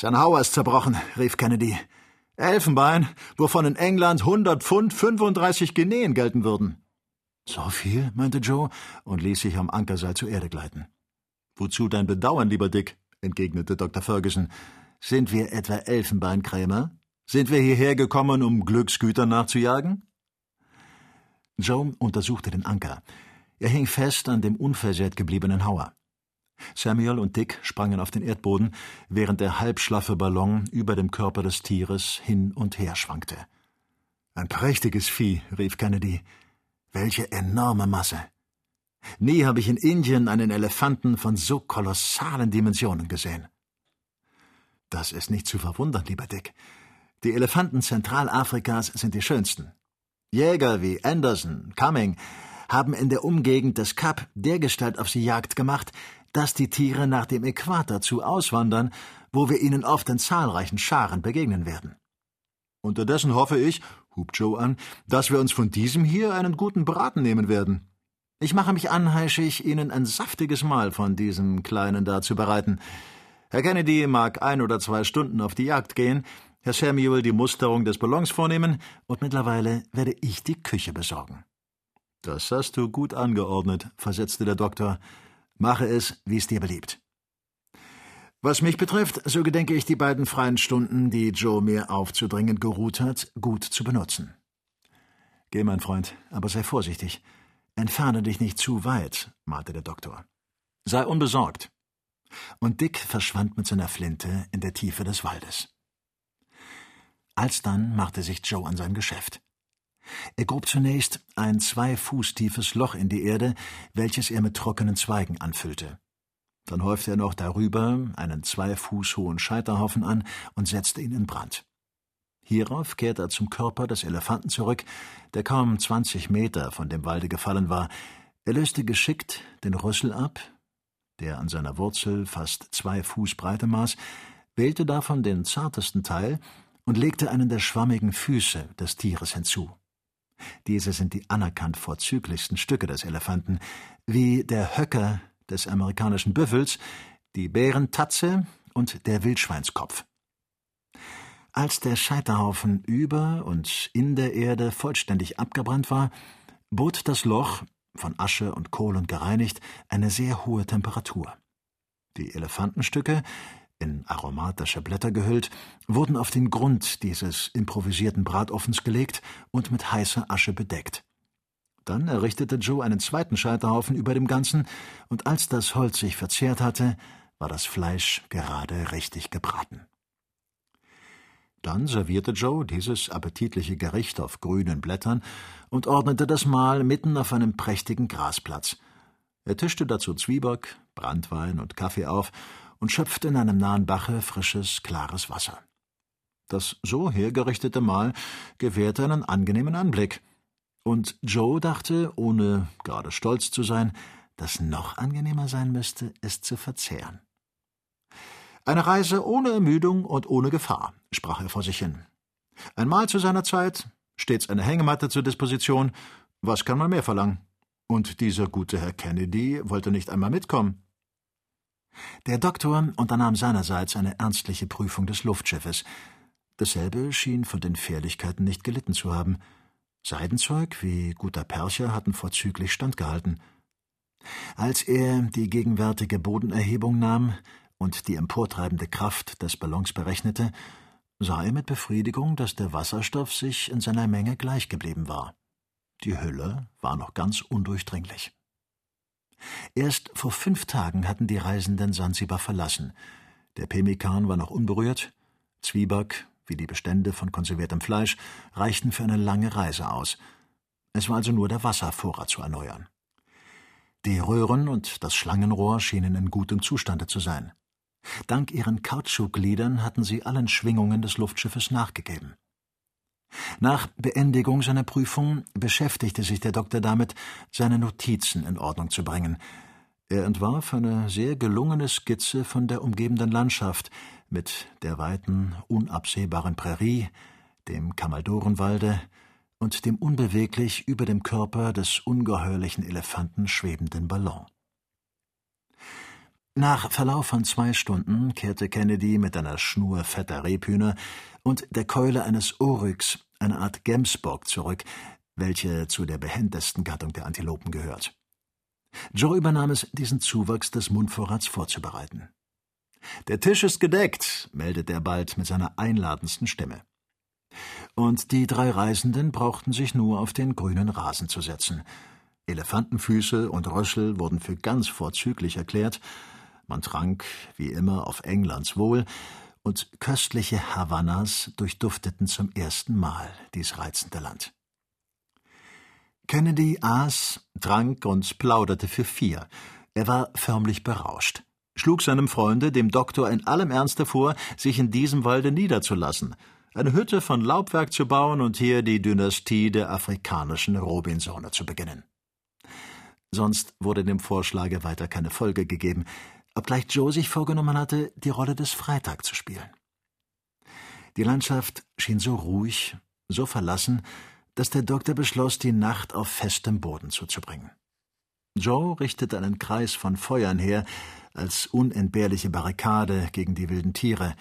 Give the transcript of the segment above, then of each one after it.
Sein Hauer ist zerbrochen, rief Kennedy. Elfenbein, wovon in England 100 Pfund 35 Guineen gelten würden. So viel, meinte Joe und ließ sich am Ankerseil zur Erde gleiten. Wozu dein Bedauern, lieber Dick? entgegnete Dr. Ferguson. Sind wir etwa Elfenbeinkrämer? Sind wir hierher gekommen, um Glücksgütern nachzujagen? Joe untersuchte den Anker. Er hing fest an dem unversehrt gebliebenen Hauer. Samuel und Dick sprangen auf den Erdboden, während der halbschlaffe Ballon über dem Körper des Tieres hin und her schwankte. Ein prächtiges Vieh, rief Kennedy. Welche enorme Masse. Nie habe ich in Indien einen Elefanten von so kolossalen Dimensionen gesehen. Das ist nicht zu verwundern, lieber Dick. Die Elefanten Zentralafrikas sind die schönsten. Jäger wie Anderson, Cumming haben in der Umgegend des Kap dergestalt auf sie Jagd gemacht, dass die Tiere nach dem Äquator zu auswandern, wo wir ihnen oft in zahlreichen Scharen begegnen werden. Unterdessen hoffe ich, hub Joe an, dass wir uns von diesem hier einen guten Braten nehmen werden. Ich mache mich anheischig, Ihnen ein saftiges Mahl von diesem Kleinen da zu bereiten. Herr Kennedy mag ein oder zwei Stunden auf die Jagd gehen, Herr Samuel die Musterung des Ballons vornehmen, und mittlerweile werde ich die Küche besorgen. Das hast du gut angeordnet, versetzte der Doktor. Mache es, wie es dir beliebt. Was mich betrifft, so gedenke ich die beiden freien Stunden, die Joe mir aufzudringen geruht hat, gut zu benutzen. Geh, mein Freund, aber sei vorsichtig. Entferne dich nicht zu weit, mahnte der Doktor. Sei unbesorgt. Und Dick verschwand mit seiner Flinte in der Tiefe des Waldes. Alsdann machte sich Joe an sein Geschäft. Er grub zunächst ein zwei Fuß tiefes Loch in die Erde, welches er mit trockenen Zweigen anfüllte. Dann häufte er noch darüber einen zwei Fuß hohen Scheiterhaufen an und setzte ihn in Brand. Hierauf kehrte er zum Körper des Elefanten zurück, der kaum zwanzig Meter von dem Walde gefallen war. Er löste geschickt den Rüssel ab, der an seiner Wurzel fast zwei Fuß Breite maß, wählte davon den zartesten Teil und legte einen der schwammigen Füße des Tieres hinzu. Diese sind die anerkannt vorzüglichsten Stücke des Elefanten, wie der Höcker des amerikanischen Büffels, die Bärentatze und der Wildschweinskopf. Als der Scheiterhaufen über und in der Erde vollständig abgebrannt war, bot das Loch, von Asche und Kohlen gereinigt, eine sehr hohe Temperatur. Die Elefantenstücke, in aromatische Blätter gehüllt, wurden auf den Grund dieses improvisierten Bratofens gelegt und mit heißer Asche bedeckt. Dann errichtete Joe einen zweiten Scheiterhaufen über dem Ganzen, und als das Holz sich verzehrt hatte, war das Fleisch gerade richtig gebraten. Dann servierte Joe dieses appetitliche Gericht auf grünen Blättern und ordnete das Mahl mitten auf einem prächtigen Grasplatz. Er tischte dazu Zwieback, Brandwein und Kaffee auf und schöpfte in einem nahen Bache frisches, klares Wasser. Das so hergerichtete Mahl gewährte einen angenehmen Anblick, und Joe dachte, ohne gerade stolz zu sein, dass noch angenehmer sein müsste, es zu verzehren. Eine Reise ohne Ermüdung und ohne Gefahr, sprach er vor sich hin. Ein Mahl zu seiner Zeit, stets eine Hängematte zur Disposition, was kann man mehr verlangen? Und dieser gute Herr Kennedy wollte nicht einmal mitkommen. Der Doktor unternahm seinerseits eine ernstliche Prüfung des Luftschiffes. Dasselbe schien von den Fährlichkeiten nicht gelitten zu haben. Seidenzeug wie guter Percher hatten vorzüglich standgehalten. Als er die gegenwärtige Bodenerhebung nahm und die emportreibende Kraft des Ballons berechnete, sah er mit Befriedigung, dass der Wasserstoff sich in seiner Menge gleich geblieben war. Die Hülle war noch ganz undurchdringlich. Erst vor fünf Tagen hatten die Reisenden Sansibar verlassen. Der Pemmikan war noch unberührt, Zwieback wie die Bestände von konserviertem Fleisch reichten für eine lange Reise aus. Es war also nur der Wasservorrat zu erneuern. Die Röhren und das Schlangenrohr schienen in gutem Zustande zu sein. Dank ihren Kautschukgliedern hatten sie allen Schwingungen des Luftschiffes nachgegeben. Nach Beendigung seiner Prüfung beschäftigte sich der Doktor damit, seine Notizen in Ordnung zu bringen. Er entwarf eine sehr gelungene Skizze von der umgebenden Landschaft mit der weiten, unabsehbaren Prärie, dem Kamaldorenwalde und dem unbeweglich über dem Körper des ungeheuerlichen Elefanten schwebenden Ballon. Nach Verlauf von zwei Stunden kehrte Kennedy mit einer Schnur fetter Rebhühner und der Keule eines Oryx, eine Art Gemsbock, zurück, welche zu der behendesten Gattung der Antilopen gehört. Joe übernahm es, diesen Zuwachs des Mundvorrats vorzubereiten. Der Tisch ist gedeckt, meldete er bald mit seiner einladendsten Stimme. Und die drei Reisenden brauchten sich nur auf den grünen Rasen zu setzen. Elefantenfüße und Rössel wurden für ganz vorzüglich erklärt, man trank, wie immer, auf Englands Wohl, und köstliche Havannas durchdufteten zum ersten Mal dies reizende Land. Kennedy aß, trank und plauderte für vier. Er war förmlich berauscht, schlug seinem Freunde, dem Doktor, in allem Ernste vor, sich in diesem Walde niederzulassen, eine Hütte von Laubwerk zu bauen und hier die Dynastie der afrikanischen Robinsone zu beginnen. Sonst wurde dem Vorschlage weiter keine Folge gegeben, obgleich Joe sich vorgenommen hatte, die Rolle des Freitag zu spielen. Die Landschaft schien so ruhig, so verlassen, dass der Doktor beschloss, die Nacht auf festem Boden zuzubringen. Joe richtete einen Kreis von Feuern her, als unentbehrliche Barrikade gegen die wilden Tiere,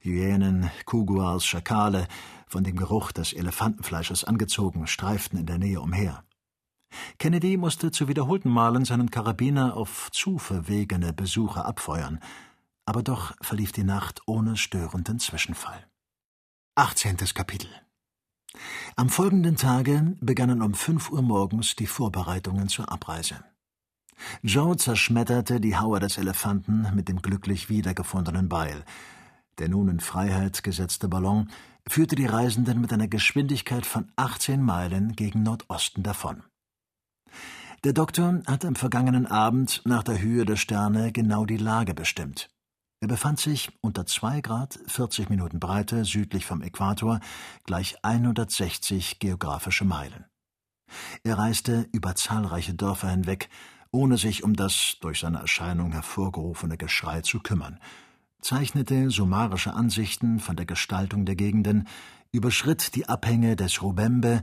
Hyänen, Kuguars, Schakale, von dem Geruch des Elefantenfleisches angezogen, streiften in der Nähe umher. Kennedy musste zu wiederholten Malen seinen Karabiner auf zu verwegene Besucher abfeuern, aber doch verlief die Nacht ohne störenden Zwischenfall. 18. Kapitel am folgenden Tage begannen um fünf Uhr morgens die Vorbereitungen zur Abreise. Joe zerschmetterte die Hauer des Elefanten mit dem glücklich wiedergefundenen Beil. Der nun in Freiheit gesetzte Ballon führte die Reisenden mit einer Geschwindigkeit von 18 Meilen gegen Nordosten davon. Der Doktor hatte am vergangenen Abend nach der Höhe der Sterne genau die Lage bestimmt. Er befand sich unter 2 Grad 40 Minuten Breite südlich vom Äquator, gleich 160 geografische Meilen. Er reiste über zahlreiche Dörfer hinweg, ohne sich um das durch seine Erscheinung hervorgerufene Geschrei zu kümmern, zeichnete summarische Ansichten von der Gestaltung der Gegenden, überschritt die Abhänge des Rubembe,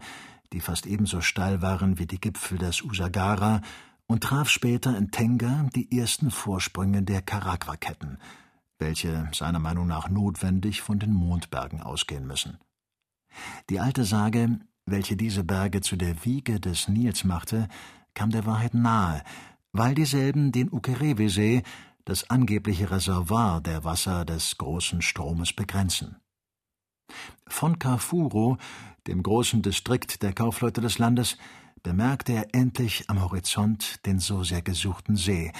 die fast ebenso steil waren wie die Gipfel des Usagara, und traf später in Tenga die ersten Vorsprünge der Karagwa-Ketten – welche seiner Meinung nach notwendig von den Mondbergen ausgehen müssen. Die alte Sage, welche diese Berge zu der Wiege des Nils machte, kam der Wahrheit nahe, weil dieselben den Ukerewe-See, das angebliche Reservoir der Wasser des großen Stromes, begrenzen. Von Kafuro, dem großen Distrikt der Kaufleute des Landes, bemerkte er endlich am Horizont den so sehr gesuchten See,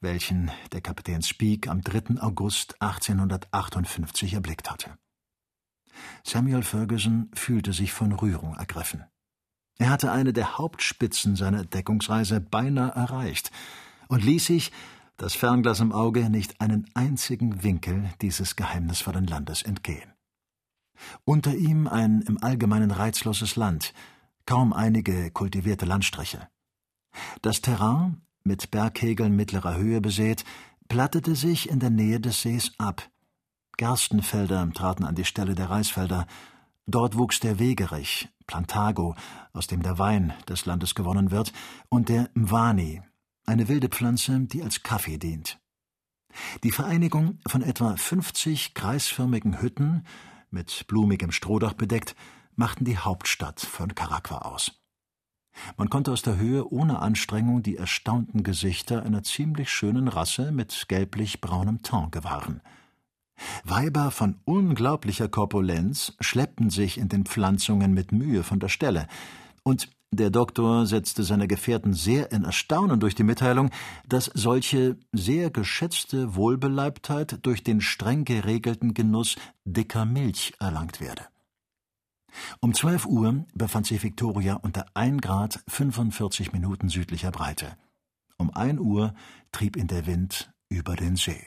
welchen der Kapitän Speke am 3. August 1858 erblickt hatte. Samuel Ferguson fühlte sich von Rührung ergriffen. Er hatte eine der Hauptspitzen seiner Entdeckungsreise beinahe erreicht und ließ sich, das Fernglas im Auge, nicht einen einzigen Winkel dieses geheimnisvollen Landes entgehen. Unter ihm ein im Allgemeinen reizloses Land, kaum einige kultivierte Landstriche. Das Terrain mit Bergkegeln mittlerer Höhe besät, plattete sich in der Nähe des Sees ab. Gerstenfelder traten an die Stelle der Reisfelder. Dort wuchs der Wegerich, Plantago, aus dem der Wein des Landes gewonnen wird, und der Mwani, eine wilde Pflanze, die als Kaffee dient. Die Vereinigung von etwa 50 kreisförmigen Hütten, mit blumigem Strohdach bedeckt, machten die Hauptstadt von Karagwa aus. Man konnte aus der Höhe ohne Anstrengung die erstaunten Gesichter einer ziemlich schönen Rasse mit gelblich-braunem Ton gewahren. Weiber von unglaublicher Korpulenz schleppten sich in den Pflanzungen mit Mühe von der Stelle, und der Doktor setzte seine Gefährten sehr in Erstaunen durch die Mitteilung, dass solche sehr geschätzte Wohlbeleibtheit durch den streng geregelten Genuss dicker Milch erlangt werde. Um 12 Uhr befand sich Victoria unter 1 Grad 45 Minuten südlicher Breite. Um 1 Uhr trieb ihn der Wind über den See.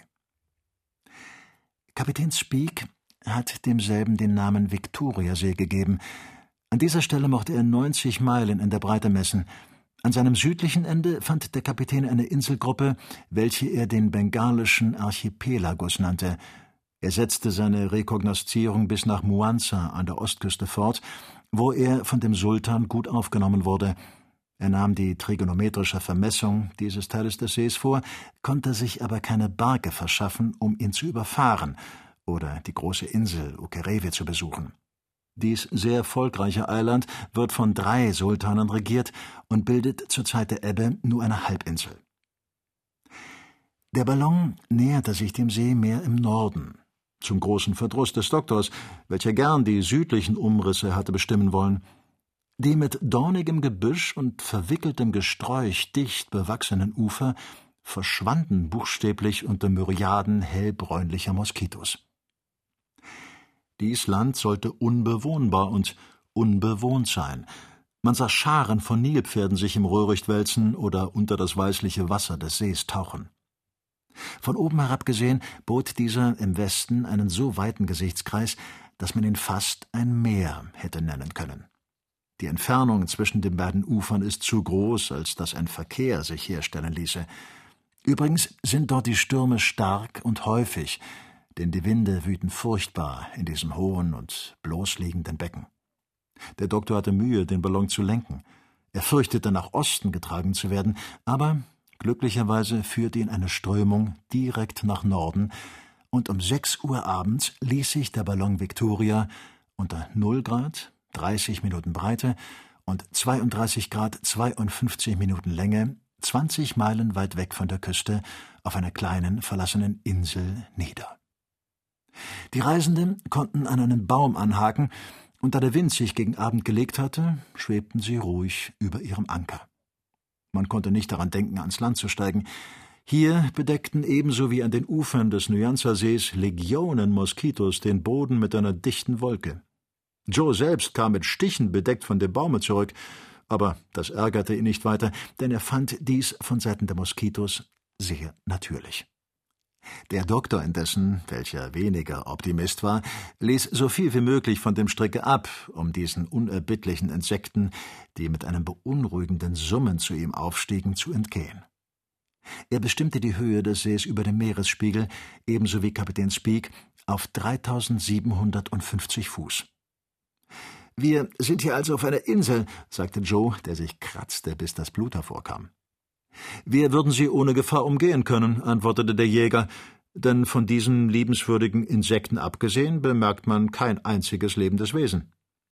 Kapitän Speke hat demselben den Namen Viktoriasee gegeben. An dieser Stelle mochte er 90 Meilen in der Breite messen. An seinem südlichen Ende fand der Kapitän eine Inselgruppe, welche er den bengalischen Archipelagus nannte – er setzte seine Rekognoszierung bis nach Muanza an der Ostküste fort, wo er von dem Sultan gut aufgenommen wurde. Er nahm die trigonometrische Vermessung dieses Teiles des Sees vor, konnte sich aber keine Barke verschaffen, um ihn zu überfahren oder die große Insel Ukerewe zu besuchen. Dies sehr erfolgreiche Eiland wird von drei Sultanen regiert und bildet zur Zeit der Ebbe nur eine Halbinsel. Der Ballon näherte sich dem See mehr im Norden, zum großen Verdruss des Doktors, welcher gern die südlichen Umrisse hatte bestimmen wollen. Die mit dornigem Gebüsch und verwickeltem Gesträuch dicht bewachsenen Ufer verschwanden buchstäblich unter Myriaden hellbräunlicher Moskitos. Dies Land sollte unbewohnbar und unbewohnt sein. Man sah Scharen von Nilpferden sich im Röhricht wälzen oder unter das weißliche Wasser des Sees tauchen. Von oben herab gesehen bot dieser im Westen einen so weiten Gesichtskreis, dass man ihn fast ein Meer hätte nennen können. Die Entfernung zwischen den beiden Ufern ist zu groß, als dass ein Verkehr sich herstellen ließe. Übrigens sind dort die Stürme stark und häufig, denn die Winde wüten furchtbar in diesem hohen und bloßliegenden Becken. Der Doktor hatte Mühe, den Ballon zu lenken. Er fürchtete, nach Osten getragen zu werden, aber glücklicherweise führte ihn eine Strömung direkt nach Norden, und um sechs Uhr abends ließ sich der Ballon Victoria unter null Grad, 30 Minuten Breite und 32 Grad 52 Minuten Länge 20 Meilen weit weg von der Küste auf einer kleinen verlassenen Insel nieder. Die Reisenden konnten an einen Baum anhaken, und da der Wind sich gegen Abend gelegt hatte, schwebten sie ruhig über ihrem Anker. Man konnte nicht daran denken, ans Land zu steigen. Hier bedeckten ebenso wie an den Ufern des Nyanza-Sees Legionen Moskitos den Boden mit einer dichten Wolke. Joe selbst kam mit Stichen bedeckt von dem Baume zurück, aber das ärgerte ihn nicht weiter, denn er fand dies von Seiten der Moskitos sehr natürlich. Der Doktor indessen, welcher weniger Optimist war, ließ so viel wie möglich von dem Stricke ab, um diesen unerbittlichen Insekten, die mit einem beunruhigenden Summen zu ihm aufstiegen, zu entgehen. Er bestimmte die Höhe des Sees über dem Meeresspiegel, ebenso wie Kapitän Speak, auf 3750 Fuß. Wir sind hier also auf einer Insel, sagte Joe, der sich kratzte, bis das Blut hervorkam. Wir würden sie ohne Gefahr umgehen können, antwortete der Jäger, denn von diesen liebenswürdigen Insekten abgesehen bemerkt man kein einziges lebendes Wesen.